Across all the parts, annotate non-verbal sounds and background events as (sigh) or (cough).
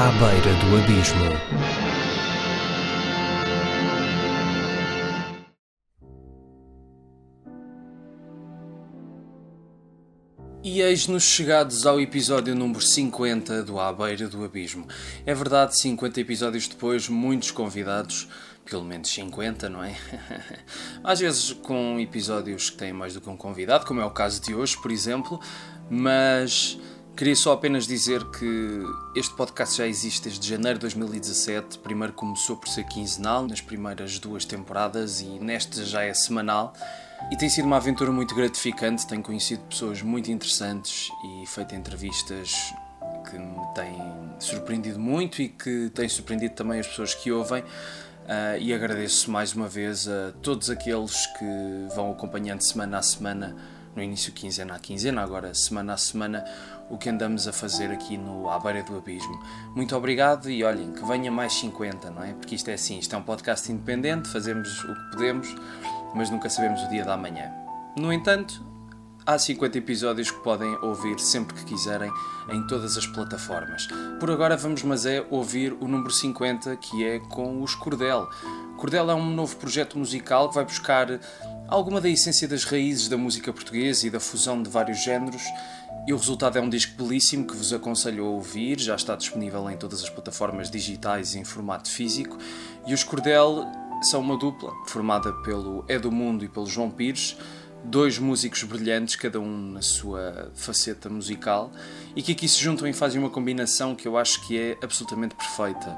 À beira do abismo. E eis-nos chegados ao episódio número 50 do À Beira do Abismo. É verdade, 50 episódios depois, muitos convidados, pelo menos 50, não é? (laughs) Às vezes com episódios que têm mais do que um convidado, como é o caso de hoje, por exemplo, mas queria só apenas dizer que este podcast já existe desde janeiro de 2017. Primeiro começou por ser quinzenal, nas primeiras duas temporadas, e nesta já é semanal. E tem sido uma aventura muito gratificante. Tenho conhecido pessoas muito interessantes e feito entrevistas que me têm surpreendido muito e que têm surpreendido também as pessoas que ouvem. Uh, e agradeço mais uma vez a todos aqueles que vão acompanhando semana a semana, no início quinzena a quinzena, agora semana a semana, o que andamos a fazer aqui no À Beira do Abismo. Muito obrigado e olhem, que venha mais 50, não é? Porque isto é assim, isto é um podcast independente, fazemos o que podemos, mas nunca sabemos o dia da manhã. No entanto, há 50 episódios que podem ouvir sempre que quiserem em todas as plataformas. Por agora vamos mas é ouvir o número 50 que é com os Cordel. Cordel é um novo projeto musical que vai buscar alguma da essência das raízes da música portuguesa e da fusão de vários géneros. E o resultado é um disco belíssimo que vos aconselho a ouvir, já está disponível em todas as plataformas digitais em formato físico. E os Cordel são uma dupla formada pelo Edu Mundo e pelo João Pires dois músicos brilhantes, cada um na sua faceta musical, e que aqui se juntam e fazem uma combinação que eu acho que é absolutamente perfeita.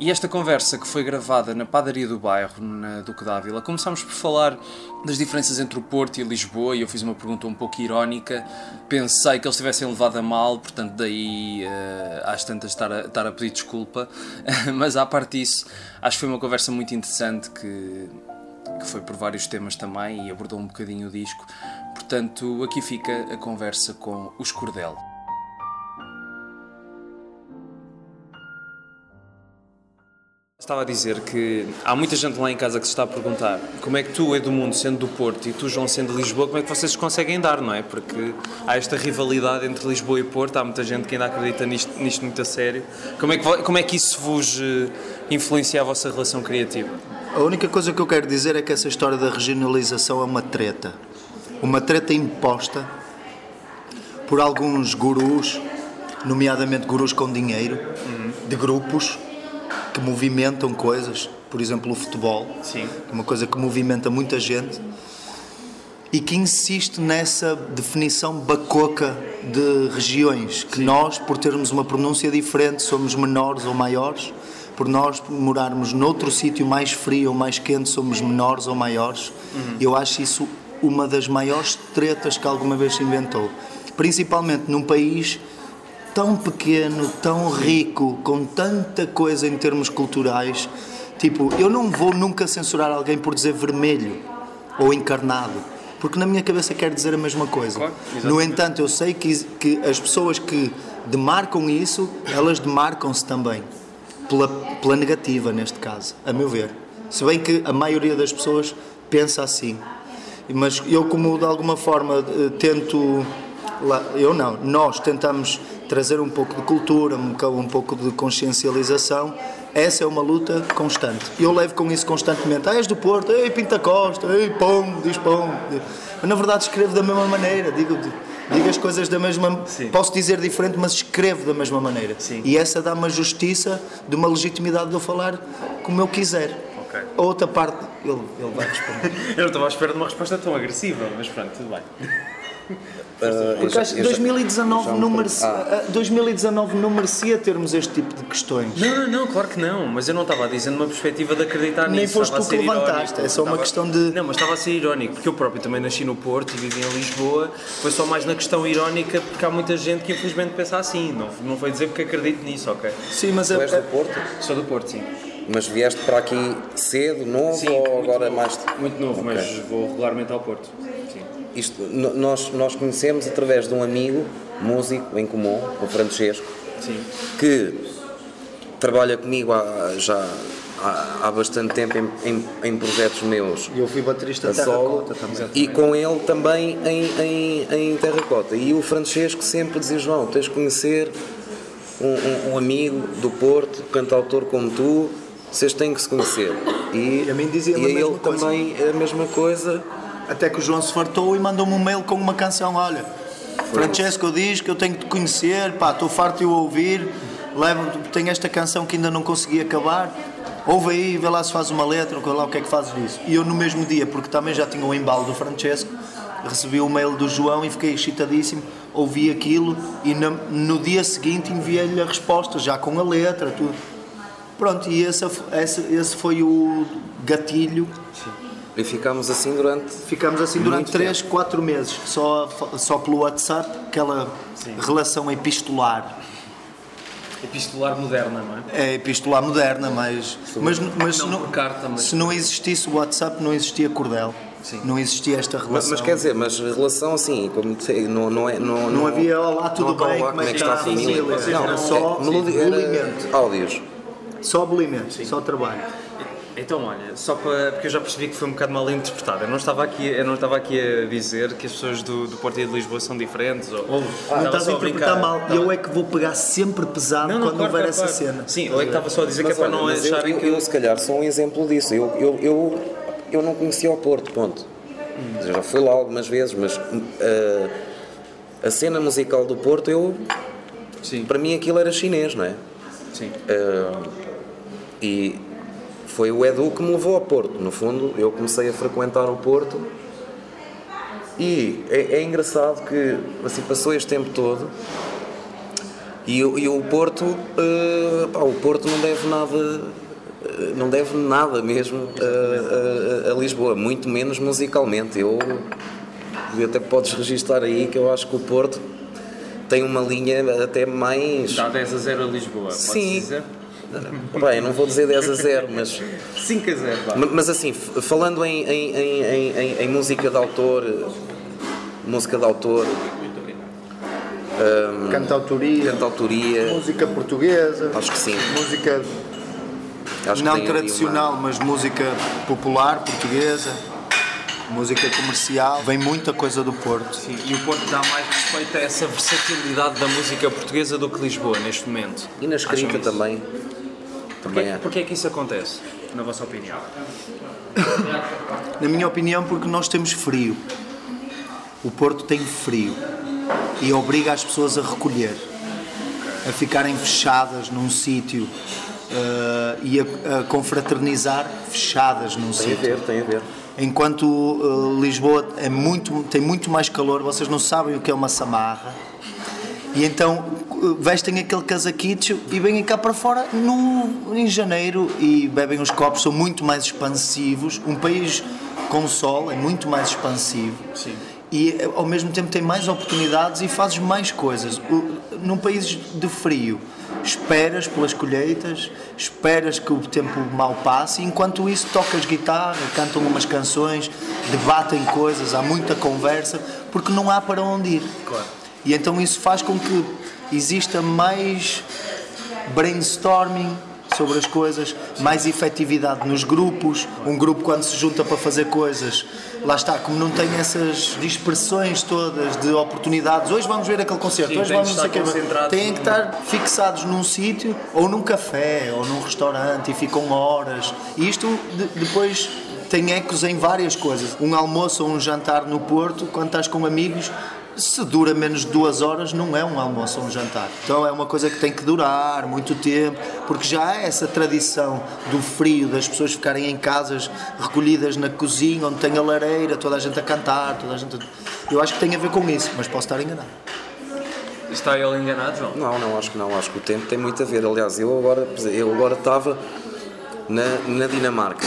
E esta conversa que foi gravada na padaria do bairro, na Duque d'Ávila, começámos por falar das diferenças entre o Porto e Lisboa, e eu fiz uma pergunta um pouco irónica. Pensei que eles tivessem levado a mal, portanto, daí uh, às tantas estar a, estar a pedir desculpa. (laughs) Mas à parte disso, acho que foi uma conversa muito interessante que que foi por vários temas também e abordou um bocadinho o disco. Portanto, aqui fica a conversa com os Cordel. Estava a dizer que há muita gente lá em casa que se está a perguntar como é que tu, Edmundo, sendo do Porto e tu, João, sendo de Lisboa, como é que vocês conseguem dar, não é? Porque há esta rivalidade entre Lisboa e Porto, há muita gente que ainda acredita nisto, nisto muito a sério. Como é, que, como é que isso vos eh, influencia a vossa relação criativa? A única coisa que eu quero dizer é que essa história da regionalização é uma treta. Uma treta imposta por alguns gurus, nomeadamente gurus com dinheiro, de grupos que movimentam coisas, por exemplo, o futebol, Sim. uma coisa que movimenta muita gente e que insiste nessa definição bacoca de regiões, que Sim. nós, por termos uma pronúncia diferente, somos menores ou maiores por nós morarmos noutro sítio mais frio ou mais quente, somos menores ou maiores. Uhum. Eu acho isso uma das maiores tretas que alguma vez se inventou. Principalmente num país tão pequeno, tão rico, com tanta coisa em termos culturais. Tipo, eu não vou nunca censurar alguém por dizer vermelho ou encarnado, porque na minha cabeça quer dizer a mesma coisa. Claro, no entanto, eu sei que, que as pessoas que demarcam isso, elas demarcam-se também pela, pela negativa, neste caso, a meu ver. Se bem que a maioria das pessoas pensa assim. Mas eu, como de alguma forma eh, tento. Eu não, nós tentamos trazer um pouco de cultura, um pouco de consciencialização. Essa é uma luta constante. Eu levo com isso constantemente. Ah, és do Porto, ei, Pinta Costa, ei, pão, diz pão. Mas na verdade escrevo da mesma maneira, digo digo as coisas da mesma. Sim. Posso dizer diferente, mas escrevo da mesma maneira. Sim. E essa dá-me a justiça de uma legitimidade de eu falar como eu quiser. Okay. A outra parte, ele, ele vai responder. (laughs) eu não estava à espera de uma resposta tão agressiva, mas pronto, tudo bem. Uh, Porque acho que 2019 não, merecia, ah. 2019 não merecia termos este tipo de questões. Não, não, não, claro que não. Mas eu não estava dizendo uma perspectiva de acreditar Nem nisso. Nem foste tu que levantaste, irónico. é só uma estava... questão de. Não, mas estava a ser irónico, porque eu próprio também nasci no Porto e vivi em Lisboa. Foi só mais na questão irónica, porque há muita gente que infelizmente pensa assim. Não, não foi dizer porque acredito nisso, ok? Sim, mas tu é, és do Porto? Sou do Porto, sim. Mas vieste para aqui cedo, novo sim, ou agora novo, mais. Muito novo, okay. mas vou regularmente ao Porto isto, nós, nós conhecemos através de um amigo, músico em comum, o Francesco, Sim. que trabalha comigo há, já há, há bastante tempo em, em, em, projetos meus. E eu fui baterista de Terracota também. E com ele também em, em, em Terracota. E o Francesco sempre dizia: João, tens de conhecer um, um, um amigo do Porto, cantautor como tu, vocês têm que se conhecer. E, E a mim dizia-me e a ele coisa. também a mesma coisa. Até que o João se fartou e mandou-me um mail com uma canção. Olha, Francesco diz que eu tenho que te conhecer, pá, estou farto de o ouvir. Levo, tenho esta canção que ainda não consegui acabar. Ouve aí, vê lá se faz uma letra, ou lá o que é que fazes disso. E eu no mesmo dia, porque também já tinha o embalo do Francesco, recebi o mail do João e fiquei excitadíssimo, ouvi aquilo e no, no dia seguinte enviei-lhe a resposta, já com a letra, tudo. Pronto, e esse, esse, esse foi o gatilho E ficámos assim durante. Ficamos assim durante Muito 3, 4 meses, só, só pelo WhatsApp, aquela relação epistolar. Epistolar moderna, não é? É epistolar moderna, mas, mas, mas se, Não não, por carta, mas- se não existisse o WhatsApp, não existia cordel. Não existia esta Mas, relação. mas quer dizer, mas relação assim, como te, não, não é. Não, não havia olá, tudo não bem, olá, como é que está a família? Não, Era é, só melodi- era bolimento. áudios. Só bolimento, só trabalho. Então, olha, só para. Porque eu já percebi que foi um bocado mal interpretado. Eu não estava aqui, eu não estava aqui a dizer que as pessoas do, do Porto e de Lisboa são diferentes. Ou, não Estava estás a interpretar brincar. mal. Estava- Eu é que vou pegar sempre pesado Não, não, quando claro, houver claro, essa claro. cena. Sim, eu é que estava só a dizer Mas que é para olha, não eu, acharem eu, que. eu, se calhar sou um exemplo disso. Eu, eu, eu, eu não conhecia o Porto, ponto. Já fui lá algumas vezes, mas uh, a cena musical do Porto, eu, Sim. para mim aquilo era chinês, não é? Sim. Uh, e foi o Edu que me levou ao Porto. No fundo, eu comecei a frequentar o Porto e é, é engraçado que assim passou este tempo todo e, e o Porto, uh, pá, o Porto não deve nada, uh, não deve nada mesmo a, a- a Lisboa, muito menos musicalmente. Eu até podes registar aí que eu acho que o Porto tem uma linha até mais Dá 10 a 0 a Lisboa. Sim. Dizer? Bem, não vou dizer 10 a 0, mas, 5 a 0, vá. ma- mas assim, falando em, em, em, em- em- em música de autor, música de autor, Cantautoria, cantautoria, música portuguesa, acho que sim. música Acho que não tradicional, mas música popular portuguesa, música comercial. Vem muita coisa do Porto. Sim, e o Porto dá mais respeito a essa versatilidade da música portuguesa do que Lisboa neste momento. E na escrita também. Também Porquê, é. porquê é que isso acontece, na vossa opinião? Na minha opinião, porque nós temos frio. O Porto tem frio e obriga as pessoas a recolher, a ficarem fechadas num sítio eh, e a, a confraternizar fechadas num Tem a sítio. ver, tem a ver. Enquanto uh, Lisboa é muito, tem muito mais calor, vocês não sabem o que é uma samarra. E então uh, vestem aquele casaquito e vêm cá para fora no, em janeiro e bebem os copos, são muito mais expansivos. Um país com sol é muito mais expansivo. Sim. E eh, ao mesmo tempo tem mais oportunidades e fazes mais coisas. O- Num país de frio, esperas pelas colheitas, esperas que o tempo mal passe, e enquanto isso tocas guitarra, cantam umas canções, debatem coisas, há muita conversa, porque não há para onde ir. Claro. E então isso faz com que exista mais brainstorming sobre as coisas, mais efetividade nos grupos. Um grupo, quando se junta para fazer coisas, lá está, como não tem essas dispersões todas de oportunidades. Hoje vamos ver aquele concerto, Sim, hoje vamos não sei o Têm que estar fixados num sítio, ou num café, ou num restaurante e ficam horas. E isto de- depois tem ecos em várias coisas. Um almoço ou um jantar no Porto, quando estás com amigos, se dura menos de duas horas, não é um almoço ou um jantar. Então é uma coisa que tem que durar muito tempo, porque já há essa tradição do frio, das pessoas ficarem em casas recolhidas na cozinha, onde tem a lareira, toda a gente a cantar, toda a gente. a- Eu acho que tem a ver com isso, mas posso estar enganado. Está ele enganado, João? Não, não, acho que não. Acho que o tempo tem muito a ver. Aliás, eu agora, eu agora estava na, na Dinamarca.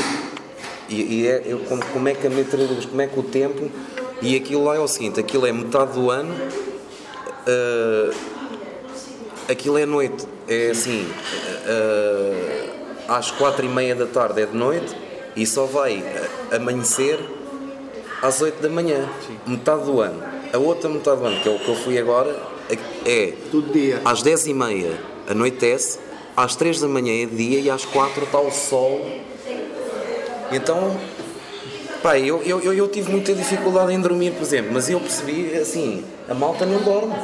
E, e é, eu, como, como é que a meteorologia, como é que o tempo. E aquilo lá é o seguinte: aquilo é metade do ano, ah, aquilo é noite. É assim, ah, às quatro e meia da tarde é de noite e só vai ah, amanhecer às 8 da manhã, metade do ano. A outra metade do ano, que é o que eu fui agora, é Todo dia. às 10 e meia anoitece, às 3 da manhã é dia e às 4 está o sol. Então, pá, eu, eu, eu, eu tive muita dificuldade em dormir, por exemplo, mas eu percebi assim, a malta não dorme.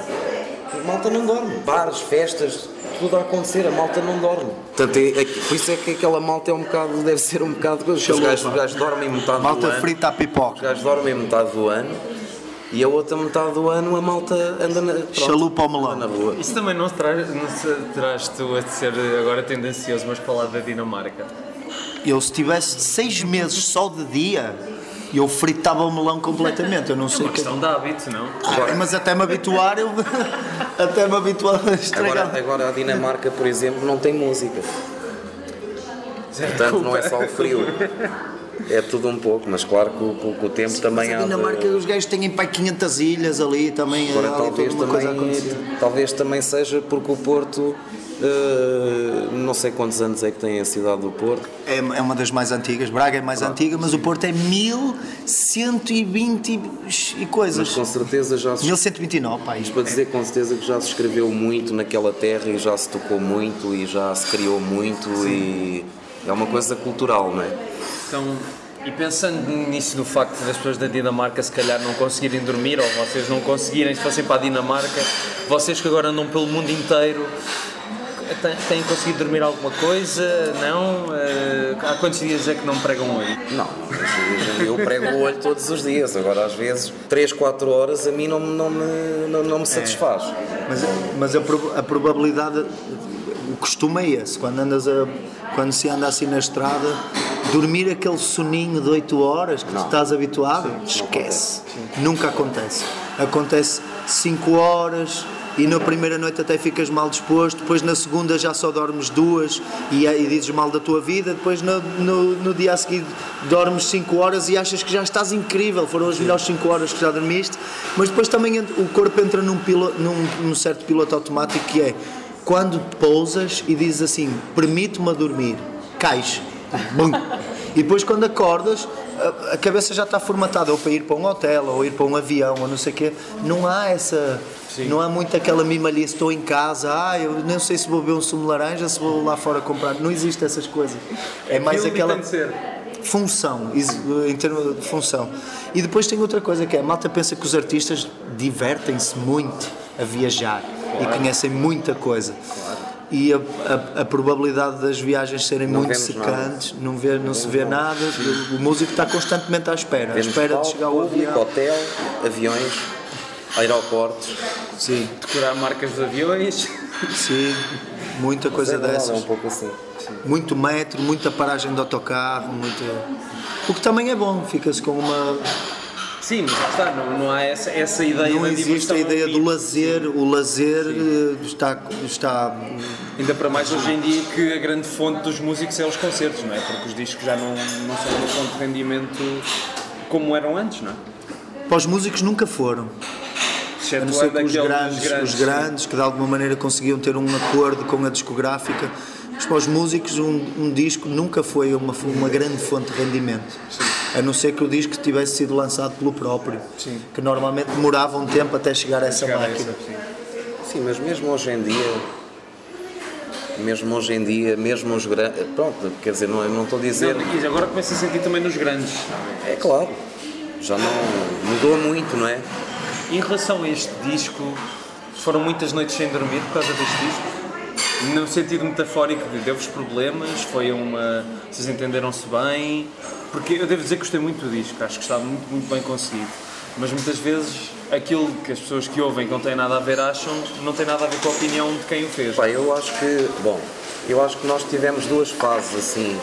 A malta não dorme. Bares, festas, tudo a acontecer, a malta não dorme. Portanto, é, é, por isso é que aquela malta é um bocado, deve ser um bocado. Os gajos, os gajos dormem metade Malta do ano. frita à Os pipoca. gajos dormem metade do ano e a outra metade do ano a malta anda na, pronto, Chalupa ao melão. na rua. Isso também não, se traz, não se traz tu a ser agora tendencioso, mas falar da Dinamarca. Eu se tivesse seis meses só de dia, eu fritava o melão completamente. Eu não sei Uma o que. questão de hábito, não? Ah, mas até me habituar, eu (laughs) até me habituar a estragar. Agora, agora a Dinamarca, por exemplo, não tem música. Portanto, não é só o frio. (laughs) É tudo um pouco, mas claro que o, que o- tempo também Mas há a de- Dinamarca, os gajos têm para 500 ilhas ali também. Agora ali talvez também, talvez também seja porque o Porto, eh, não sei quantos anos é que tem a cidade do Porto, É, é uma das mais antigas. Braga é mais antiga, mas o Porto é 1120 e- e mas coisas. com certeza já se 1129, pá. isto para dizer com certeza que já se escreveu muito naquela terra e já se tocou muito e já se criou muito e é uma coisa cultural, não é? Então, e pensando nisso do facto das pessoas da Dinamarca se calhar não conseguirem dormir ou vocês não conseguirem, se fossem para a Dinamarca, vocês que agora andam pelo mundo inteiro, têm, têm conseguido dormir alguma coisa? Não? Eh, há quantos dias é que não pregam hoje? Não, mas eu prego o olho todos os dias, agora às vezes 3, 4 horas a mim não, me- não, me, não, não me satisfaz. Mas, mas a, prob- a probabilidade, o costume é esse, quando, andas a, quando se anda assim na estrada, dormir aquele soninho de 8 horas que tu estás habituado, esquece. Nunca acontece. Acontece 5 horas e na primeira noite até ficas mal disposto, depois na segunda já só dormes duas e, e dizes mal da tua vida, depois no, no, no dia a seguir dormes 5 horas e achas que já estás incrível, foram as melhores 5 horas que já dormiste, mas depois também o corpo entra num, pilo, num, num certo piloto automático que é quando pousas e dizes assim, permite-me dormir, cais. Bum. E depois quando acordas, a, cabeça já está formatada ou para ir para um hotel, ou ir para um avião, ou não sei o quê. Não há essa. Não há muito aquela mimalice, estou em casa, ah, eu não sei se vou beber um sumo de laranja, se vou lá fora comprar. Não existe essas coisas. É mais Aquilo aquela função, em termos de função. E depois tem outra coisa que é, a malta pensa que os artistas divertem-se muito a viajar e conhecem muita coisa. E a, a- a probabilidade das viagens serem Não muito vemos nada. secantes, não, vê, não se vê nada, o músico está constantemente à espera, à Vemos espera de palco, chegar ao público, avião. hotel, aviões, aeroportos. Sim, Decorar marcas de aviões. sim, muita coisa É verdade, É um dessas. pouco assim. Muito metro, muita paragem de autocarro, muita... o que também é bom, fica-se com uma Sim, mas está, não, não há essa, essa ideia Não existe a ideia do lazer, o lazer eh, está, está Ainda para mais hoje em dia que a grande fonte dos músicos é os concertos, não é? Porque os discos já não, não são uma fonte de rendimento como eram antes, não é? para os músicos nunca foram. A não ser que os aqueles grandes, os grandes que de alguma maneira conseguiam ter um acordo com a discográfica, mas para os músicos um, um disco nunca foi uma, uma grande fonte de rendimento. A não ser que o disco tivesse sido lançado pelo próprio, que normalmente demorava um tempo até chegar a essa chegar a máquina. essa, sim. Sim, mas mesmo hoje em dia, mesmo hoje em dia, mesmo os grandes. Pronto, quer dizer, não, não estou a dizer. Não, e agora começa a sentir também nos grandes. É claro, já não mudou muito, não é? Em relação a este disco, foram muitas noites sem dormir por causa deste disco? No sentido metafórico de deu-vos problemas, foi uma. Vocês entenderam-se bem? Porque eu devo dizer que gostei muito do disco, acho que está muito, muito bem conseguido. Mas muitas vezes aquilo que as pessoas que ouvem que não tem nada a ver acham, não tem nada a ver com a opinião de quem o fez. Pá, eu acho que, bom, eu acho que nós tivemos duas fases assim.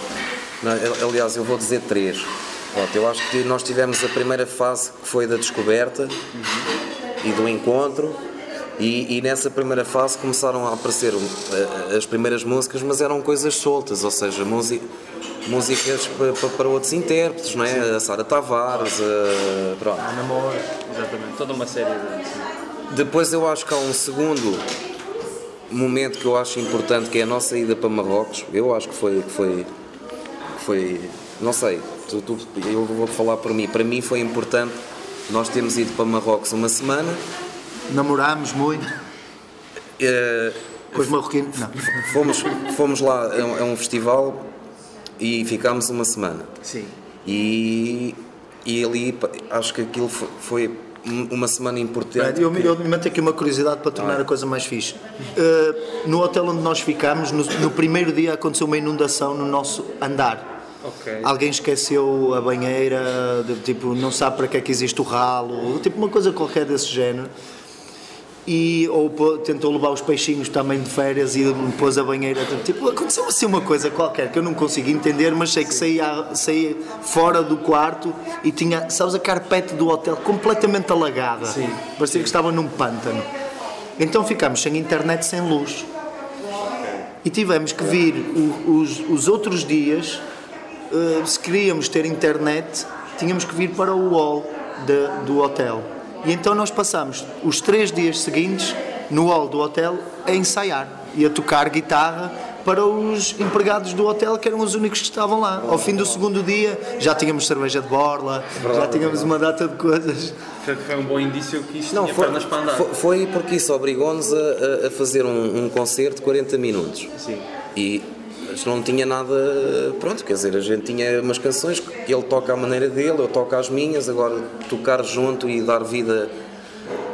Aliás, eu vou dizer três. Pronto, eu acho que nós tivemos a primeira fase que foi da descoberta e do encontro. E, e nessa primeira fase começaram a aparecer eh, as primeiras músicas, mas eram coisas soltas, ou seja, música, músicas para, para- outros intérpretes, não é? A Sara Tavares, a, pronto. Exatamente, toda uma série de. Depois eu acho que há um segundo momento que eu acho importante que é a nossa ida para Marrocos. Eu acho que foi que foi que foi não sei, tu- tu- eu vou falar por mim. Para mim foi importante nós termos ido para Marrocos uma semana. Namorámos muito eh, com os marroquinos. Não. fomos, fomos lá a um, a um festival e ficámos uma semana. Sim. E, e ali acho que aquilo fo- foi um- uma semana importante. Eu, eu me meto aqui uma curiosidade para tornar a coisa mais fixe. Uh, no hotel onde nós ficámos, no, no primeiro dia aconteceu uma inundação no nosso andar. Ok. Alguém esqueceu a banheira, de- tipo, não sabe para que é que existe o ralo, tipo uma coisa qualquer desse género. E, ou tentou levar os peixinhos também de férias e pôs a banheira. Tipo, aconteceu assim uma coisa qualquer que eu não consegui entender, mas sei que saía, saía fora do quarto e tinha, sabes, a carpete do hotel completamente alagada. Sim. Parecia que estava num pântano. Então ficámos sem internet, sem luz. E tivemos que vir o- os, os outros dias, eh, se queríamos ter internet, tínhamos que vir para o hall de- do hotel. E então nós passámos os três dias seguintes no hall do hotel a ensaiar e a tocar guitarra para os empregados do hotel que eram os únicos que estavam lá. Ao fim do segundo dia já tínhamos cerveja de borla, já tínhamos uma data de coisas. Foi um bom indício que isto Não, tinha foi, pernas para andar. foi, foi porque isso obrigou-nos a, a- fazer um, um concerto de 40 minutos. Sim. E não tinha nada. Pronto, quer dizer, a gente tinha umas canções que ele toca à maneira dele, eu toco às minhas, agora tocar junto e dar vida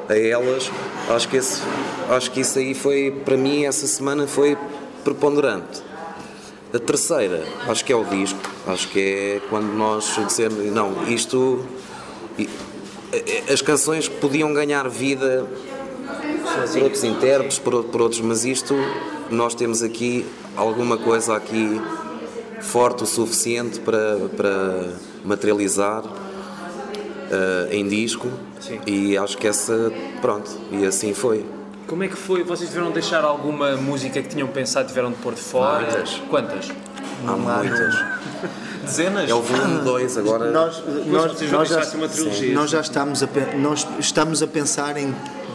a elas, acho que, esse, acho que isso aí foi, para mim, essa semana foi preponderante. A terceira, acho que é o disco, acho que é quando nós dissemos, não, isto. As canções podiam ganhar vida por outros intérpretes, por, por outros, mas isto nós temos aqui alguma coisa aqui forte o suficiente para, para materializar eh, em disco Sim. e acho que essa, pronto, e assim foi. Como é que foi? Vocês tiveram de deixar alguma música que tinham pensado tiveram de pôr de fora? Quantas? Há muitas. (laughs) Dezenas? É o volume 2 agora. Nós, nós, nós, já, deixar-se uma trilogia. nós já estamos a, nós estamos a pensar em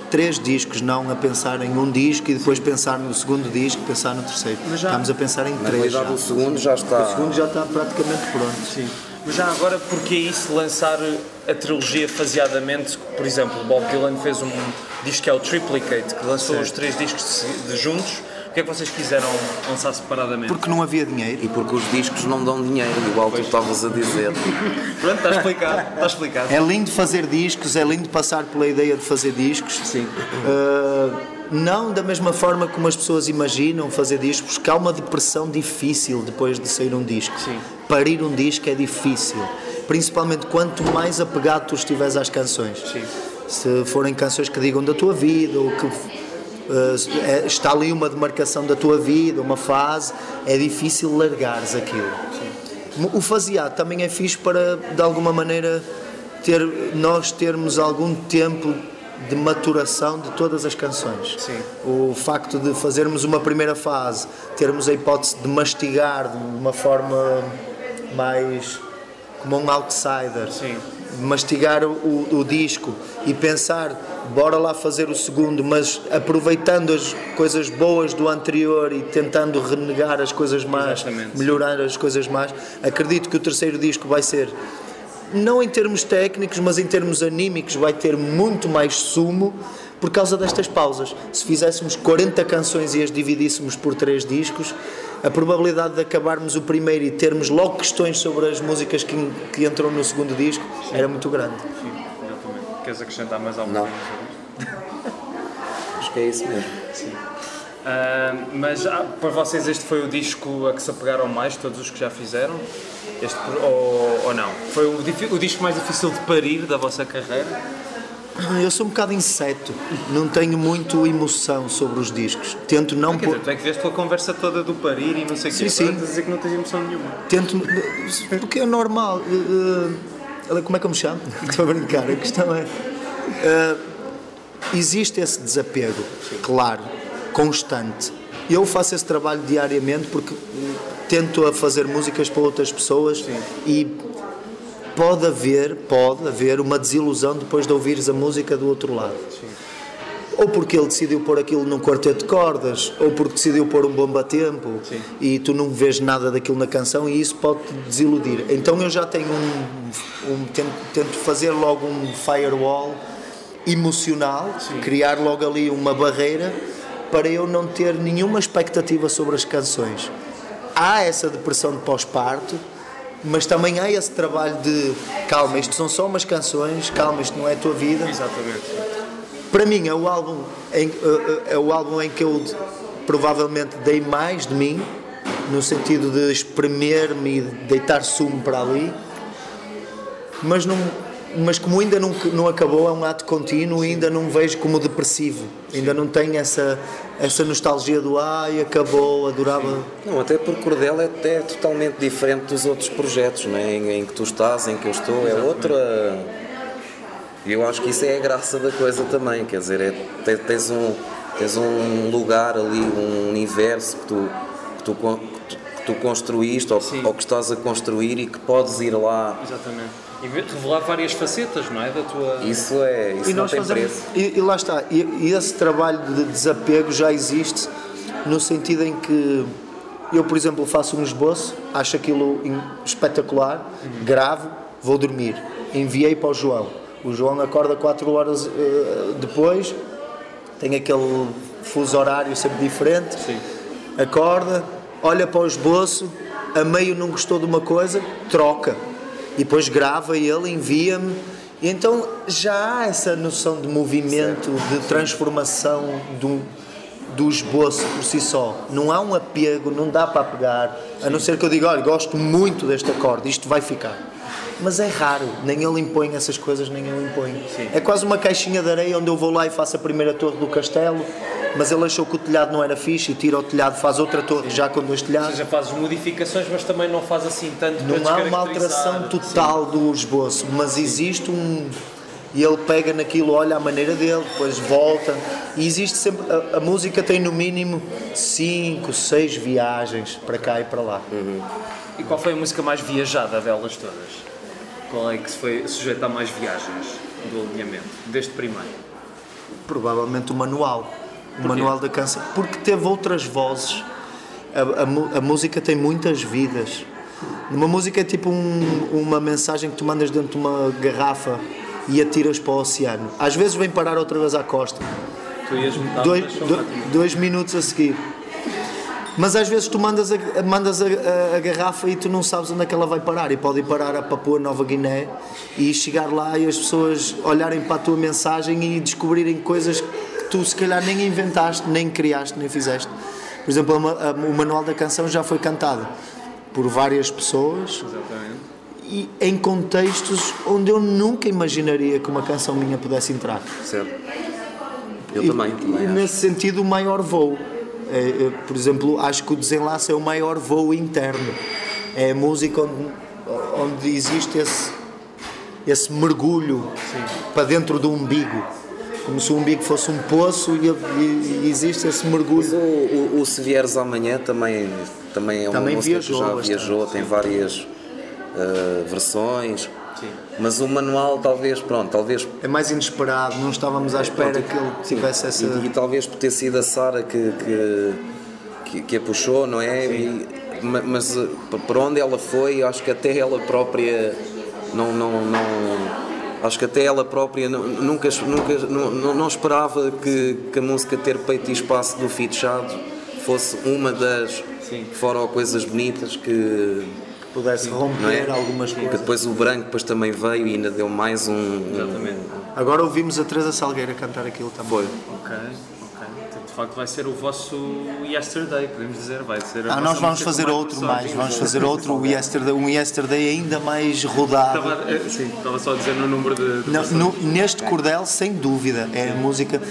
três discos, não a pensar em um disco e depois pensar no segundo disco, pensar no terceiro. Mas já- Estamos a pensar em Na três. Já. o segundo já O está. segundo já está praticamente pronto. Sim. Mas já agora, porque é isso lançar a trilogia faseadamente? Por exemplo, Bob Dylan fez um disco que é o Triplicate, que lançou os três discos de juntos. Porquê é que vocês quiseram lançar separadamente? Porque não havia dinheiro. E porque os discos não dão dinheiro, igual tu estavas a dizer. (laughs) Pronto, está explicado. Está explicado. É lindo fazer discos, é lindo passar pela ideia de fazer discos. Sim. Uh, não da mesma forma como as pessoas imaginam fazer discos, porque há uma depressão difícil depois de sair um disco. Sim. Parir um disco é difícil, principalmente quanto mais apegado tu estiveres às canções. Sim. Se forem canções que digam da tua vida ou que está ali uma demarcação da tua vida, uma fase, é difícil largares aquilo. O faseado também é fixe para, de alguma maneira, ter, nós termos algum tempo de maturação de todas as canções. Sim. O facto de fazermos uma primeira fase, termos a hipótese de mastigar de uma forma mais como um outsider, Sim. mastigar o, o disco e pensar, bora lá fazer o segundo, mas aproveitando as coisas boas do anterior e tentando renegar as coisas más, Exatamente. melhorar as coisas más. Acredito que o terceiro disco vai ser, não em termos técnicos, mas em termos anímicos, vai ter muito mais sumo por causa destas pausas. Se fizéssemos 40 canções e as dividíssemos por três discos, a probabilidade de acabarmos o primeiro e termos logo questões sobre as músicas que, que entram no segundo disco era muito grande. Sim. Queres acrescentar mais alguma Não. coisa isto? (laughs) Acho que é isso mesmo. Ah, mas ah, para vocês este foi o disco a que se apegaram mais, todos os que já fizeram? Este, ou, ou não? Foi o, o disco mais difícil de parir da vossa carreira? Eu sou um bocado inseto, não tenho muito emoção sobre os discos. Tento não pôr. dizer, tu é que veste a conversa toda do parir e não sei o Sim, quê. sim. A dizer que não tens emoção nenhuma. Tento. Porque é normal. eh, olha, como é que eu me chamo? (laughs) Estou a brincar, a questão é. eh, existe esse desapego, claro, constante. Eu faço esse trabalho diariamente porque tento a fazer músicas para outras pessoas e pode haver, pode haver uma desilusão depois de ouvires a música do outro lado. Ou porque ele decidiu pôr aquilo num quarteto de cordas, ou porque decidiu pôr um bomba a tempo Sim. e tu não vês nada daquilo na canção e isso pode te desiludir. Então eu já tenho um, um tento, tento fazer logo um firewall emocional, criar logo ali uma barreira para eu não ter nenhuma expectativa sobre as canções. Há essa depressão de pós-parto, mas também há esse trabalho de calma, isto são só umas canções, calma, isto não é a tua vida. Exatamente. Para mim é o álbum em, é, é o álbum em que eu provavelmente dei mais de mim, no sentido de espremer-me e deitar sumo para ali, mas não mas como ainda não, não acabou, é um ato contínuo e ainda não vejo como depressivo. Ainda não tenho essa, essa nostalgia do ai, acabou, adorava. Não, até porque Cordel é, é totalmente diferente dos outros projetos não é? em, em que tu estás, em que eu estou, é outra. E eu acho que isso é a graça da coisa também, quer dizer, é, tens, um, tens um lugar ali, um universo que tu, que tu, que tu construíste ou, ou, que estás a construir e que podes ir lá. Exatamente e revelar várias facetas, não é? Da tua... Isso é, isso e não tem fazemos, preço. E, e, lá está, e, e, esse trabalho de desapego já existe no sentido em que eu, por exemplo, faço um esboço, acho aquilo espetacular, uhum. gravo, vou dormir, enviei para o João. O João acorda 4 horas uh, depois, tem aquele fuso horário sempre diferente, Sim. acorda, olha para o esboço, a meio não gostou de uma coisa, troca e depois grava ele, envia-me. Então já há essa noção de movimento, certo. de transformação do, do esboço por si só. Não há um apego, não dá para pegar, a não ser que eu diga, olha, gosto muito deste acorde, isto vai ficar. Mas é raro, nem ele impõe essas coisas, nem imponho. Sim. É quase uma caixinha de areia onde eu vou lá e faço a primeira torre do castelo mas ele achou que o telhado não era fixe e tira o telhado, faz outra torre já com dois telhados. Ou seja, fazes modificações, mas também não faz assim tanto Não há uma alteração total Sim. do esboço, mas existe um. E ele pega naquilo, olha a maneira dele, depois volta. E existe sempre. A, a música tem no mínimo 5, 6 viagens para cá e para lá. Uhum. E qual foi a música mais viajada delas todas? Qual é que se foi sujeita a mais viagens do alinhamento, deste primeiro? Provavelmente o manual o Manual da Canção, porque teve outras vozes. A, a, a, música tem muitas vidas. Uma música é tipo um, uma mensagem que tu mandas dentro de uma garrafa e atiras para o oceano. Às vezes vem parar outra vez à costa. dois, dois minutos a seguir. Mas às vezes tu mandas, a, mandas a, a, a, garrafa e tu não sabes onde é que ela vai parar. E pode ir parar a Papua Nova Guiné e chegar lá e as pessoas olharem para a tua mensagem e descobrirem coisas tu se calhar nem inventaste, nem criaste, nem fizeste. Por exemplo, o manual da canção já foi cantado por várias pessoas Exatamente. E em contextos onde eu nunca imaginaria que uma canção minha pudesse entrar. Certo. Eu e, também, também. E nesse sentido, o maior voo. É, é, por exemplo, acho que o desenlace é o maior voo interno. É a música onde, onde existe esse, esse mergulho Sim. para dentro do umbigo como se o umbigo fosse um poço e, e, e existe esse mergulho. Mas o, o, o, Se Vieres Amanhã também, também é uma também música viajou, que já bastante. viajou, tem várias uh, versões. Sim. Mas o manual talvez, pronto, talvez... É mais inesperado, não estávamos à espera que ele tivesse essa... E, e, talvez por ter sido a Sara que, que, que, que, a puxou, não é? E, mas eh, por onde ela foi, acho que até ela própria não, não, não Acho que até ela própria nunca, nunca não, não esperava que, que, a música ter peito e espaço do Fitchado fosse uma das Sim. foram coisas bonitas que pudesse romper é? algumas coisas. Que depois o branco depois também veio e ainda deu mais um. Exatamente. Agora ouvimos a Teresa Salgueira cantar aquilo também. Foi. Ok facto vai ser o vosso Yesterday, podemos dizer, vai ser Ah, nós vamos fazer outro mais, vamos fazer outro (laughs) Yesterday, um Yesterday ainda mais rodado. Estava, eh, sim, estava só a dizer no número de. de Não, no, neste cordel, sem dúvida, é a música.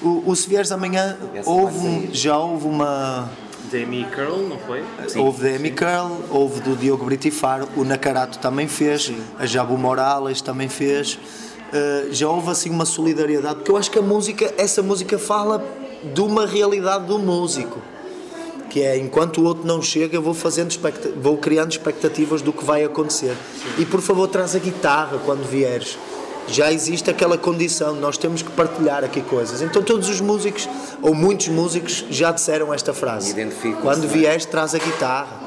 O, o Se Vieres Amanhã, houve, já houve uma. Demi Curl, não foi? Sim. Houve Demi Curl, houve do Diogo Britifaro, o Nakarato também fez, sim. a Jabu Morales também fez. Uh, já houve assim uma solidariedade, porque eu acho que a música, essa música fala de uma realidade do músico que é enquanto o outro não chega, eu vou fazendo vou criando expectativas do que vai acontecer. Sim. E por favor, traz a guitarra quando vieres. Já existe aquela condição, nós temos que partilhar aqui coisas. Então todos os músicos, ou muitos músicos, já disseram esta frase. Quando vieres, traz a guitarra.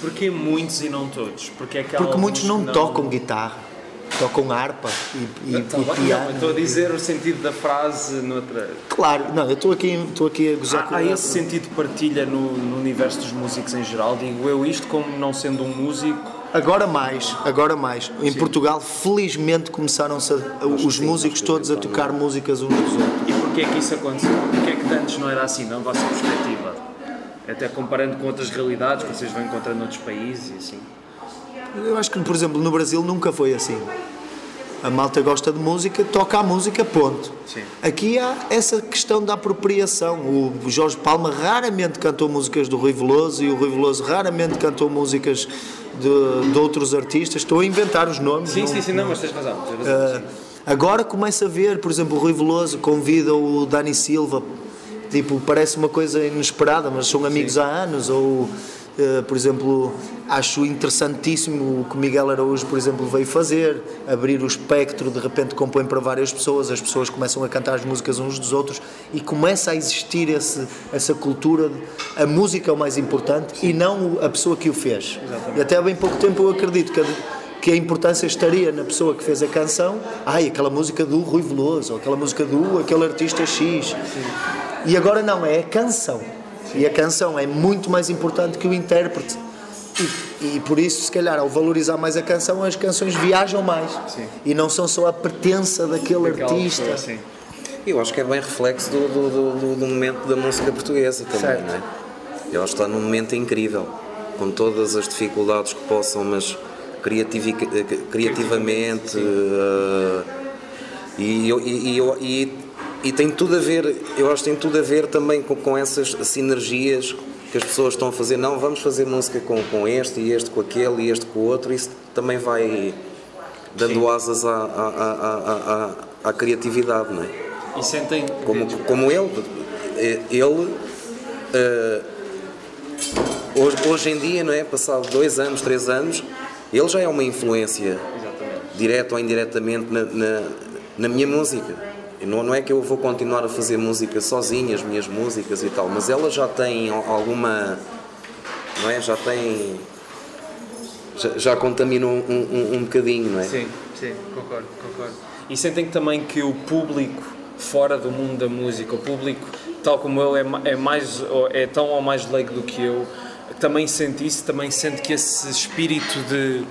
Porquê muitos e não todos? Porque, é Porque muitos não, não tocam guitarra tocam harpa e, e, então, e piano. Não, estou a dizer o sentido da frase noutra. Claro, não, eu estou aqui, estou aqui a gozar há, com Há esse sentido de partilha no, no universo dos músicos em geral, digo eu isto como não sendo um músico Agora mais, agora mais. Em Portugal, felizmente, começaram-se a- os músicos todos a tocar músicas uns dos outros. E porquê é que isso aconteceu? Porquê é que antes não era assim, na vossa perspectiva? Até comparando com outras realidades que vocês vão encontrando noutros países e assim. Eu acho que, por exemplo, no Brasil nunca foi assim. A malta gosta de música, toca a música, ponto. Sim. Aqui há essa questão da apropriação. O Jorge Palma raramente cantou músicas do Rui Veloso e o Rui Veloso raramente cantou músicas de, de outros artistas. Estou a inventar os nomes. Sim, não- sim, sim, não, mas tens razão. Tens razão sim. Agora começa a ver, por exemplo, o Rui Veloso convida o Dani Silva, tipo, parece uma coisa inesperada, mas são amigos há anos, ou, por exemplo, acho interessantíssimo o que Miguel Araújo, por exemplo, veio fazer, abrir o espectro, de repente compõe para várias pessoas, as pessoas começam a cantar as músicas uns dos outros e começa a existir esse, essa cultura, de, a música é o mais importante e não a pessoa que o fez. E até há bem pouco tempo eu acredito que a, que a importância estaria na pessoa que fez a canção, ai, aquela música do Rui Veloso, ou aquela música do aquele artista X. E agora não, é a canção. E a canção é muito mais importante que o intérprete. E, e por isso, se calhar, ao valorizar mais a canção, as canções viajam mais. E não são só a pertença daquele artista. pessoa, assim. Eu acho que é bem reflexo do, do, do- do- momento da música portuguesa também, Certo. não é? Eu acho que está num momento incrível, com todas as dificuldades que possam, mas eh, criativamente. eh, e, eu- e, e, eu- e- e tem tudo a ver, eu acho que tem tudo a ver também com, com essas sinergias que as pessoas estão a fazer. Não, vamos fazer música com, com este, e este com aquele, e este com o outro. Isso também vai dando asas à, à, à, à, criatividade, não é? E sentem. como, como ele, eh, ele eh, hoje, hoje em dia, não é? Passado dois anos, três anos, ele já é uma influência direta ou indiretamente na, na, na minha música. Não, não é que eu vou continuar a fazer música sozinha, as minhas músicas e tal, mas ela já al- alguma. Não é? Já tem. Já, já contaminou um, um, um bocadinho, não é? Sim, sim, concordo, concordo. E sentem também que o público fora do mundo da música, o público tal como eu é, é mais é tão ou mais leigo do que eu, também sente isso, também sente que esse espírito de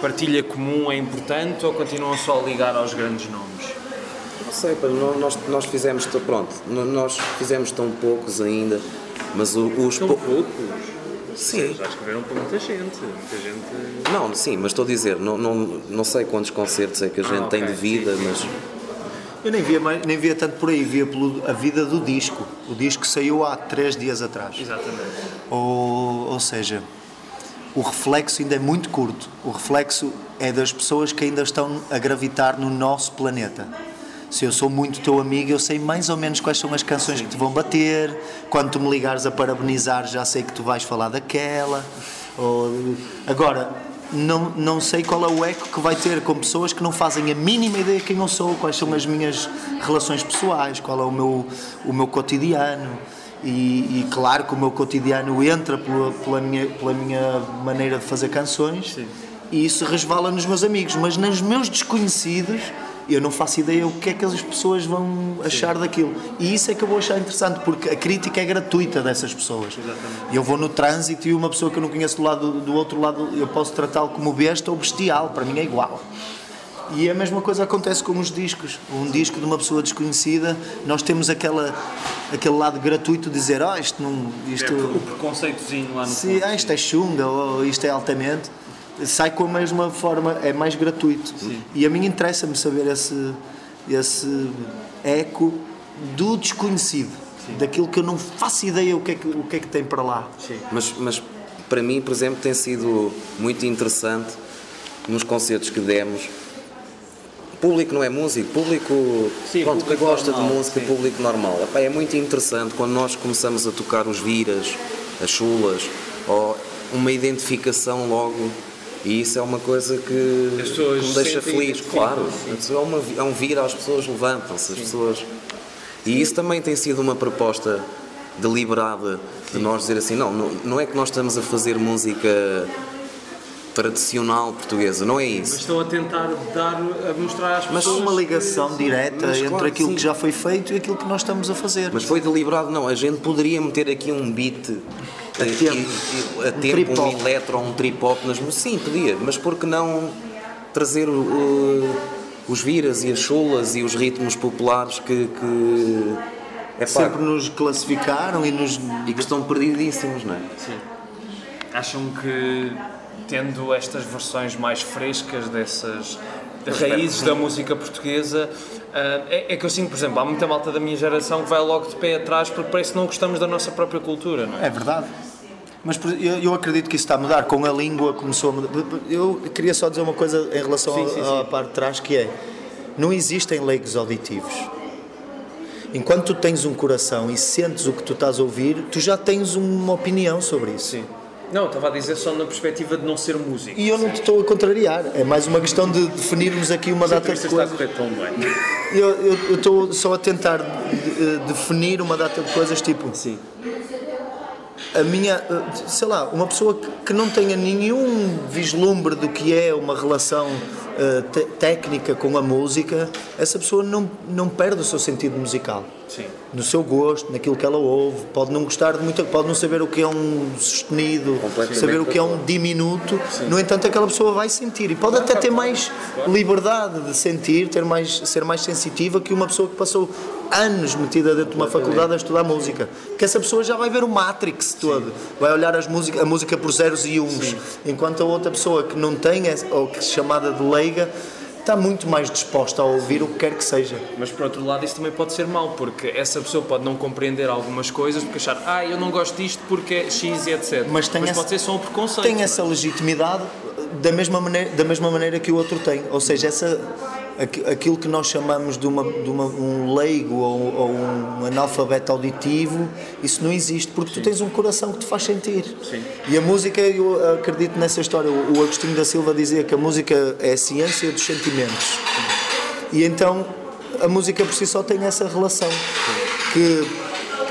partilha comum é importante ou continuam só a ligar aos grandes nomes? Não sei, pá, nó- nós, nós fizemos, pronto, nó- nós fizemos tão poucos ainda, mas o- os pou- poucos. Sim. Já escreveram para muita gente. Muita gente. Não, sim, mas estou a dizer, não, não, não sei quantos concertos é que a gente Ah, tem ok, de vida, sim, sim. mas Eu nem via, mais- nem via tanto por aí, via pelo, a vida do disco. O disco saiu há três dias atrás. Exatamente. Ou, ou seja, o reflexo ainda é muito curto. O reflexo é das pessoas que ainda estão a gravitar no nosso planeta. Se eu sou muito teu amigo, eu sei mais ou menos quais são as canções que te vão bater. Quando tu me ligares a parabenizar, já sei que tu vais falar daquela. Ou- Agora, não, não sei qual é o eco que vai ter com pessoas que não fazem a mínima ideia quem eu sou, quais são as minhas relações pessoais, qual é o meu, o meu cotidiano. E, e claro que o meu cotidiano entra pela, pela, minha, pela minha maneira de fazer canções e isso resvala nos meus amigos, mas nos meus desconhecidos eu não faço ideia o que é que as pessoas vão achar daquilo. E isso é que eu vou achar interessante, porque a crítica é gratuita dessas pessoas. Eu vou no trânsito e uma pessoa que eu não conheço do, lado, do outro lado eu posso tratá-lo como besta ou bestial, para mim é igual. E a mesma coisa acontece com os discos. Um disco de uma pessoa desconhecida, nós temos aquela, aquele lado gratuito de dizer, ah, isto não. Isto, O preconceitozinho lá no se, ah, isto é chunga ou isto é altamente, sai com a mesma forma, é mais gratuito. E a mim interessa-me saber esse, esse eco do desconhecido, daquilo que eu não faço ideia o que é que, o que, é que tem para lá. Mas, mas para mim, por exemplo, tem sido muito interessante nos concertos que demos. Público não é músico, público, Sim, pronto, público que gosta normal, de música, sim. público normal. Epá, é muito interessante quando nós começamos a tocar os viras, as chulas, ou uma identificação logo. E isso é uma coisa que, As pessoas que me deixa feliz, identificam, claro. sim. É, uma, é um vira, as pessoas levantam-se, as pessoas. E isso também tem sido uma proposta deliberada de nós dizer assim, não, não, não é que nós estamos a fazer música tradicional portuguesa, não é Mas isso. estão a tentar dar, a mostrar às Mas pessoas. há uma ligação direta Mas, entre claro, aquilo sim. que já foi feito e aquilo que nós estamos a fazer. Mas foi deliberado, não, a gente poderia meter aqui um beat A tempo. e- e a Um tempo, trip-hop. um eletro, um trip-hop nas. Sim, podia, mas por que não trazer o- os viras e as chulas e os ritmos populares que. que é pá, Sempre nos classificaram e nos. e que estão perdidíssimos, não é? Sim. Acham que tendo estas versões mais frescas dessas raízes da música portuguesa, ah, é, é que eu sinto, por exemplo, há muita malta da minha geração que vai logo de pé atrás porque parece que não gostamos da nossa própria cultura, não é? É verdade. Mas eu, acredito que isso está a mudar. Com a língua começou a mudar. Eu queria só dizer uma coisa em relação Sim, sim, à- parte de trás, que é não existem leigos auditivos. Enquanto tu tens um coração e sentes o que tu estás a ouvir, tu já tens uma opinião sobre isso. Sim. Não, estava a dizer só na perspectiva de não ser músico. E eu não te estou a contrariar. É mais uma questão de definirmos aqui uma data de está coisas. correr tão bem. Eu estou só a tentar de- de- definir uma data de coisas tipo. Sim. a minha, eh, sei lá, uma pessoa que, não tenha nenhum vislumbre do que é uma relação eh, te- técnica com a música, essa pessoa não, não perde o seu sentido musical. Sim. No seu gosto, naquilo que ela ouve, pode não gostar de muita, pode não saber o que é um sustenido, saber o que é um diminuto, no entanto aquela pessoa vai sentir. E pode até ter mais liberdade de sentir, ter mais, ser mais sensitiva que uma pessoa que passou anos metida dentro de uma faculdade a estudar música. Que essa pessoa já vai ver o Matrix todo, vai olhar as música, a música por zeros e uns, enquanto a outra pessoa que não tem, ou que é chamada de leiga, está muito mais disposta a ouvir o que quer que seja. Mas por outro lado, isso também pode ser mau, porque essa pessoa pode não compreender algumas coisas, porque achar, ah, eu não gosto disto porque é X e etc. Mas tem essa- pode ser só um preconceito. tem é? essa legitimidade da mesma maneira, da mesma maneira que o outro tem. Ou seja, essa, aquilo que nós chamamos de, uma, de uma- um leigo ou, ou um analfabeto auditivo, isso não existe, porque tu tens um coração que te faz sentir. Sim. E a música, eu acredito nessa história. O Agostinho da Silva dizia que a música é a ciência dos sentimentos. E então a música por si só tem essa relação. Que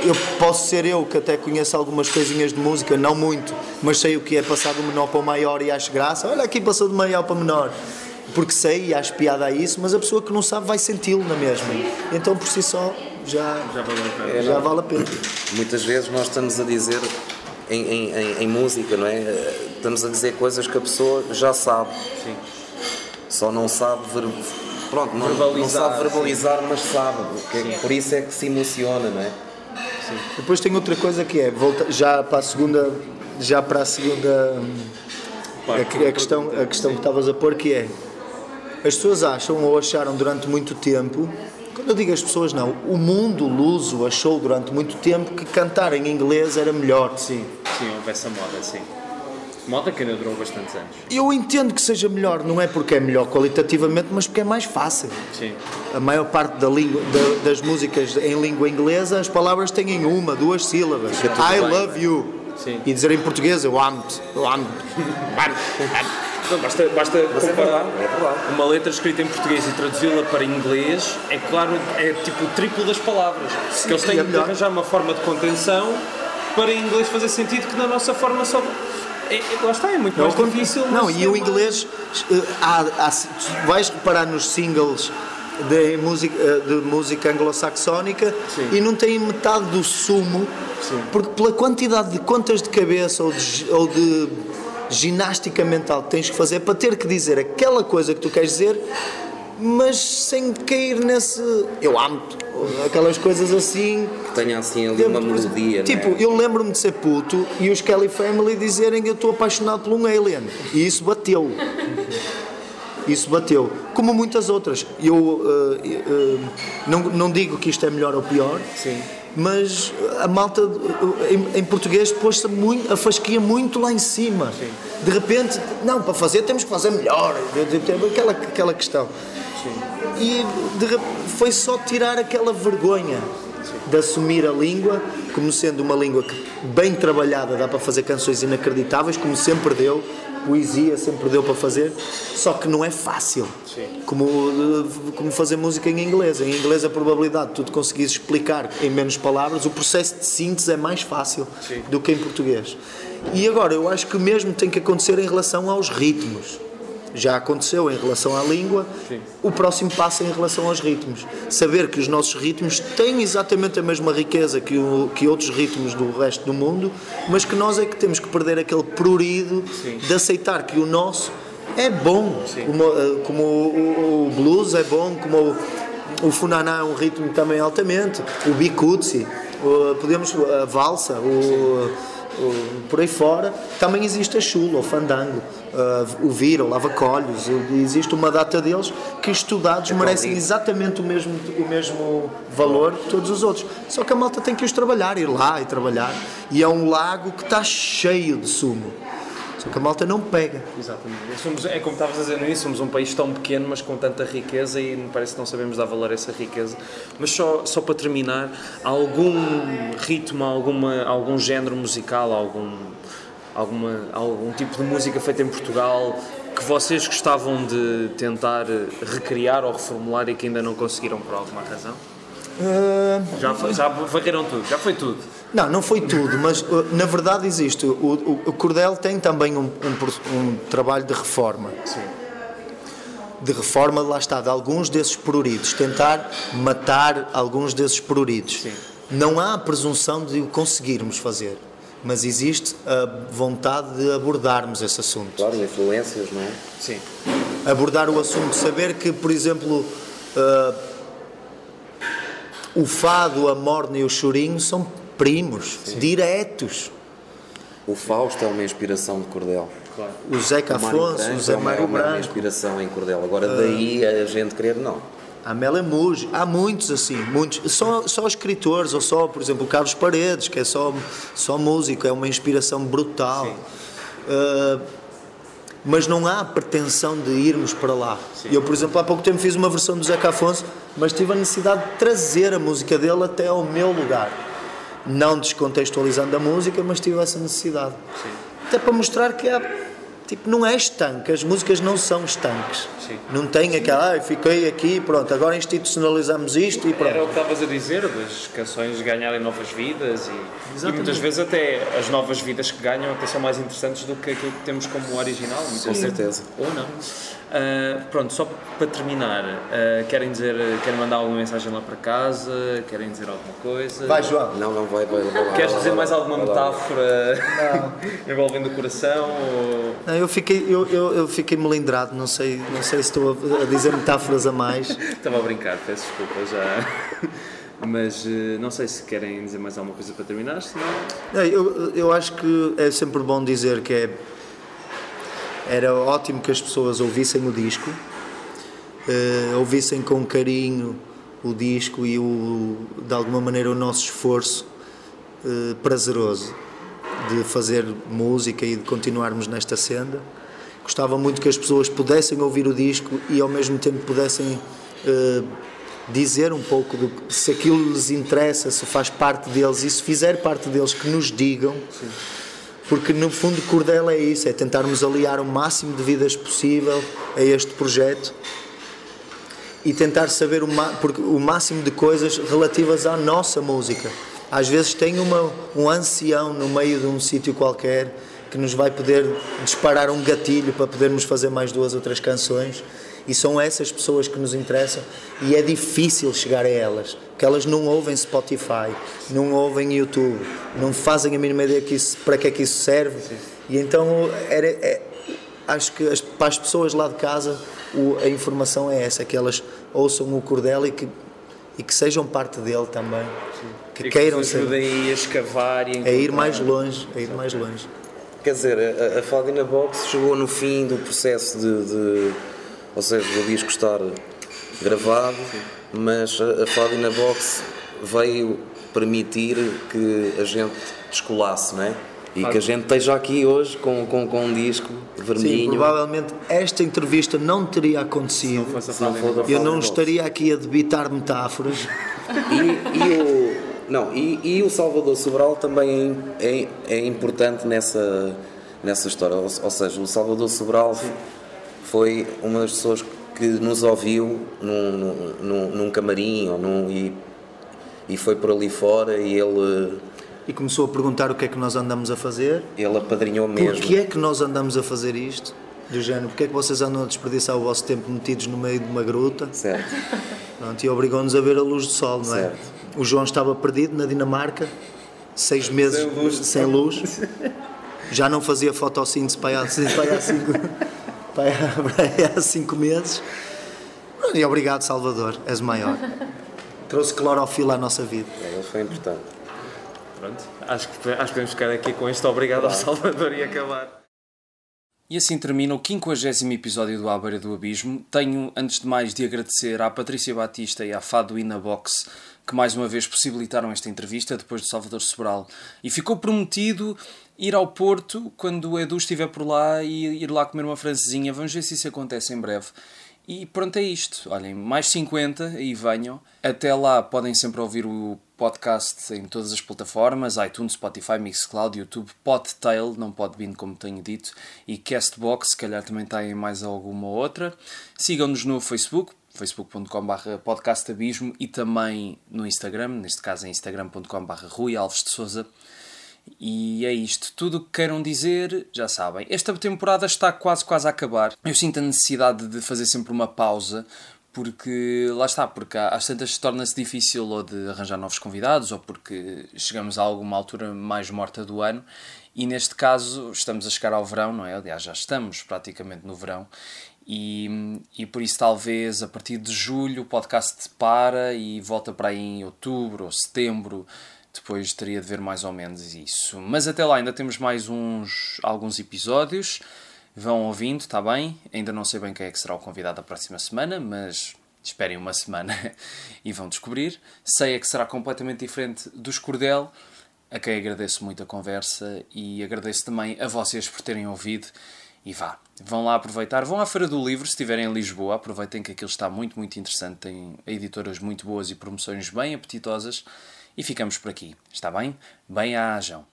eu posso ser eu que até conheço algumas coisinhas de música, não muito, mas sei o que é passar do menor para o maior e acho graça. Olha aqui passou do maior para o menor. Porque sei e acho piada a isso, mas a pessoa que não sabe vai senti-lo na mesma. Então por si só já, Já valeu a pena. já vale a pena. Muitas vezes nós estamos a dizer em, em- em- em música, não é? Estamos a dizer coisas que a pessoa já sabe. Sim. Só não sabe ver, pronto, não, não Verbalizar, sabe verbalizar, mas sabe. Que- Por isso é que se emociona, não é? Depois tem outra coisa que é, volta, já para a segunda, já para a segunda a, a questão, a questão que estavas a pôr que é as pessoas acham ou acharam durante muito tempo, quando eu digo as pessoas não, o mundo luso achou durante muito tempo que cantar em inglês era melhor. Sim, sim, houve essa moda, sim. Moda que ainda durou bastantes anos. Eu entendo que seja melhor, não é porque é melhor qualitativamente, mas porque é mais fácil. Sim. A maior parte da língua, da- das músicas em língua inglesa, as palavras têm uma, duas sílabas. Tudo I bem, love é? you. Sim. E dizer em português, eu amo-te, eu amo-te. (laughs) Não, basta, basta Mas é comparar verdade, é verdade. uma letra escrita em português e traduzi-la para inglês, é claro, é tipo o triplo das palavras. que eles têm é melhor. arranjar uma forma de contenção para em inglês fazer sentido que na nossa forma só. É, é, lá está, é muito mais difícil. Não, e é o inglês, eh, há, há, vais reparar nos singles de música, eh, de música anglo-saxónica Sim. e não tem metade do sumo, porque pela quantidade de contas de cabeça ou de, ou de ginástica mental que tens que fazer para ter que dizer aquela coisa que tu queres dizer, mas sem cair nesse eu amo-te, aquelas coisas assim. Que tenha assim ali uma melodia, Tipo, não é? eu lembro-me de ser puto e os Kelly Family dizerem eu estou apaixonado por um alien. E isso bateu. Isso bateu. Como muitas outras. Eu eh, eh, não, não digo que isto é melhor ou pior, Sim. Mas a malta eh, em, em português pôs-se muito, a fasquia muito lá em cima. De repente, não, para fazer temos que fazer melhor. Aquela, aquela questão. E de foi só tirar aquela vergonha de assumir a língua como sendo uma língua que, bem trabalhada, dá para fazer canções inacreditáveis, como sempre deu, poesia sempre deu para fazer, só que não é fácil. Como, eh, como fazer música em inglês. Em inglês, a probabilidade de tu te conseguires explicar em menos palavras, o processo de síntese é mais fácil do que em português. E agora, eu acho que mesmo tem que acontecer em relação aos ritmos. Já aconteceu em relação à língua, o próximo passo é em relação aos ritmos. Saber que os nossos ritmos têm exatamente a mesma riqueza que, o, que outros ritmos do resto do mundo, mas que nós é que temos que perder aquele prurido de aceitar que o nosso é bom, como, eh, como o, o blues é bom, como o, o funaná é um ritmo também altamente, o bikutsi, o, podemos a valsa, o, o, por aí fora, também existe a chula, o fandango, uh, o vira, o lava-colhos, existe uma data deles que estudados merecem exatamente o mesmo, o mesmo valor que todos os outros. Só que a malta tem que os trabalhar, ir lá e trabalhar. E é um lago que está cheio de sumo. Só que a malta não pega. Exatamente. Somos, é como estavas a dizer no início, somos um país tão pequeno, mas com tanta riqueza e me parece que não sabemos dar valor a essa riqueza. Mas só, só para terminar, algum ritmo, alguma, algum género musical, algum, alguma, algum tipo de música feita em Portugal que vocês gostavam de tentar recriar ou reformular e que ainda não conseguiram por alguma razão? Uh... Já, foi, já varreram tudo, já foi tudo. Não, não foi tudo, mas uh, na verdade existe. O, o, o Cordel tem também um, um, um, trabalho de reforma. Sim. De reforma, lá está, de alguns desses pruridos. Tentar matar alguns desses pruridos. Sim. Não há a presunção de o conseguirmos fazer, mas existe a vontade de abordarmos esse assunto. Claro, influências, não é? Sim. Abordar o assunto, saber que, por exemplo. Uh, o fado, a morna e o chorinho são primos, Sim. diretos. O Fausto é uma inspiração de Cordel. Claro. O Zeca Afonso, o Zé Mário é uma, Branco. uma inspiração em Cordel. Agora, daí a gente querer, não. A Amélia Muge, há muitos assim, muitos. Só, só escritores, ou só, por exemplo, o Carlos Paredes, que é só, só músico, é uma inspiração brutal. Uh, mas não há pretensão de irmos para lá. Sim. Eu, por exemplo, há pouco tempo fiz uma versão do Zeca Afonso, mas tive a necessidade de trazer a música dele até ao meu lugar não descontextualizando a música, mas tive essa necessidade. Sim. Até para mostrar que há, tipo, não é estanque, as músicas não são estanques. Sim. Não tem aquela, ah, fiquei aqui, pronto, agora institucionalizamos isto e pronto. Era o que estavas a dizer, das canções ganharem novas vidas e, e, muitas vezes até as novas vidas que ganham até são mais interessantes do que aquilo que temos como original. Com certeza. Ou não. Uh, pronto, só para terminar, uh, querem dizer, querem mandar alguma mensagem lá para casa? Querem dizer alguma coisa? Vai, João. Não, não vai, vai, vai, Queres dizer mais alguma metáfora (laughs) envolvendo o coração? Ou... Não, eu fiquei, eu, eu, eu, fiquei melindrado, não sei, não sei se estou a, a dizer metáforas a mais. (laughs) Estava a brincar, peço desculpa já. (laughs) Mas uh, não sei se querem dizer mais alguma coisa para terminar, senão... Não, eu, eu acho que é sempre bom dizer que é era ótimo que as pessoas ouvissem o disco, uh, ouvissem com carinho o disco e o, de alguma maneira o nosso esforço uh, prazeroso de fazer música e de continuarmos nesta senda. Gostava muito que as pessoas pudessem ouvir o disco e ao mesmo tempo pudessem uh, dizer um pouco do se aquilo lhes interessa, se faz parte deles e se fizer parte deles que nos digam. Sim porque no fundo Cordel é isso, é tentarmos aliar o máximo de vidas possível a este projeto e tentar saber o, o máximo de coisas relativas à nossa música. Às vezes tem uma, um ancião no meio de um sítio qualquer que nos vai poder disparar um gatilho para podermos fazer mais duas ou três canções e são essas pessoas que nos interessam e é difícil chegar a elas, porque elas não ouvem Spotify, não ouvem YouTube, não fazem a mínima ideia que isso, para que é que isso serve. Sim. E então era, é, acho que as, para as pessoas lá de casa o, a informação é essa, que elas ouçam o Cordel e que, e que sejam parte dele também. Sim. Que, que queiram ser. ajudem a escavar e a, a ir mais longe, a ir mais longe. Quer dizer, a, a Faldina Box chegou no fim do processo de, de ou seja, o disco estar gravado, mas a, a Fadina Box veio permitir que a gente descolasse, não é? E que a gente esteja aqui hoje com, com, com um disco vermelho. Sim, provavelmente esta entrevista não teria acontecido. Não fosse a não eu não estaria aqui a debitar metáforas. E, e, o, não, e, e o Salvador Sobral também é, é, é importante nessa, nessa história. Ou, ou seja, o Salvador Sobral Sim foi uma das pessoas que nos ouviu num, num, num camarim ou num, e, e foi por ali fora e ele e começou a perguntar o que é que nós andamos a fazer. Ele apadrinhou mesmo. Porquê é que nós andamos a fazer isto? Do género, porque é que vocês andam a desperdiçar o vosso tempo metidos no meio de uma gruta? Certo. Pronto, e obrigou-nos a ver a luz do sol, não é? Certo. O João estava perdido na Dinamarca, seis meses Sem luz. sem luz. Já não fazia fotossíntese para aí há, cinco, há- para aí há cinco meses. E obrigado, Salvador, és o maior. Trouxe clorofila à nossa vida. É, Ele foi importante. Pronto, acho que, acho que podemos ficar aqui com este obrigado ao Salvador e acabar. E assim termina o 50 episódio do À Beira do Abismo. Tenho, antes de mais, de agradecer à Patrícia Batista e à Fado Box que mais uma vez possibilitaram esta entrevista depois de Salvador Sobral. E ficou prometido ir ao Porto quando o Edu estiver por lá e ir lá comer uma francesinha. Vamos ver se isso acontece em breve. E pronto, é isto. Olhem, mais 50 e venham. Até lá podem sempre ouvir o podcast em todas as plataformas: iTunes, Spotify, Mixcloud, YouTube, Podtail, não Podbean, como tenho dito, e Castbox, se calhar também está em mais alguma outra. Sigam-nos no Facebook, facebook.com.br podcastabismo e também no Instagram, neste caso em instagram.com.br Rui Alves de Souza. E é isto. Tudo o que queiram dizer, já sabem. Esta temporada está quase, quase a acabar. Eu sinto a necessidade de fazer sempre uma pausa, porque lá está, porque às tantas torna-se difícil ou de arranjar novos convidados, ou porque chegamos a alguma altura mais morta do ano. E neste caso estamos a chegar ao verão, não é? Aliás, já estamos praticamente no verão. E, e por isso, talvez a partir de julho o podcast para e volta para aí em outubro ou setembro. Depois teria de ver mais ou menos isso. Mas até lá ainda temos mais uns alguns episódios. Vão ouvindo, está bem? Ainda não sei bem quem é que será o convidado da próxima semana, mas esperem uma semana (laughs) e vão descobrir. Sei é que será completamente diferente dos Cordel, a quem agradeço muito a conversa e agradeço também a vocês por terem ouvido. E vá, vão lá aproveitar. Vão à Feira do Livro, se estiverem em Lisboa. Aproveitem que aquilo está muito, muito interessante. Tem editoras muito boas e promoções bem apetitosas. E ficamos por aqui, está bem? Bem-ajam.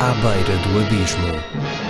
À beira do abismo.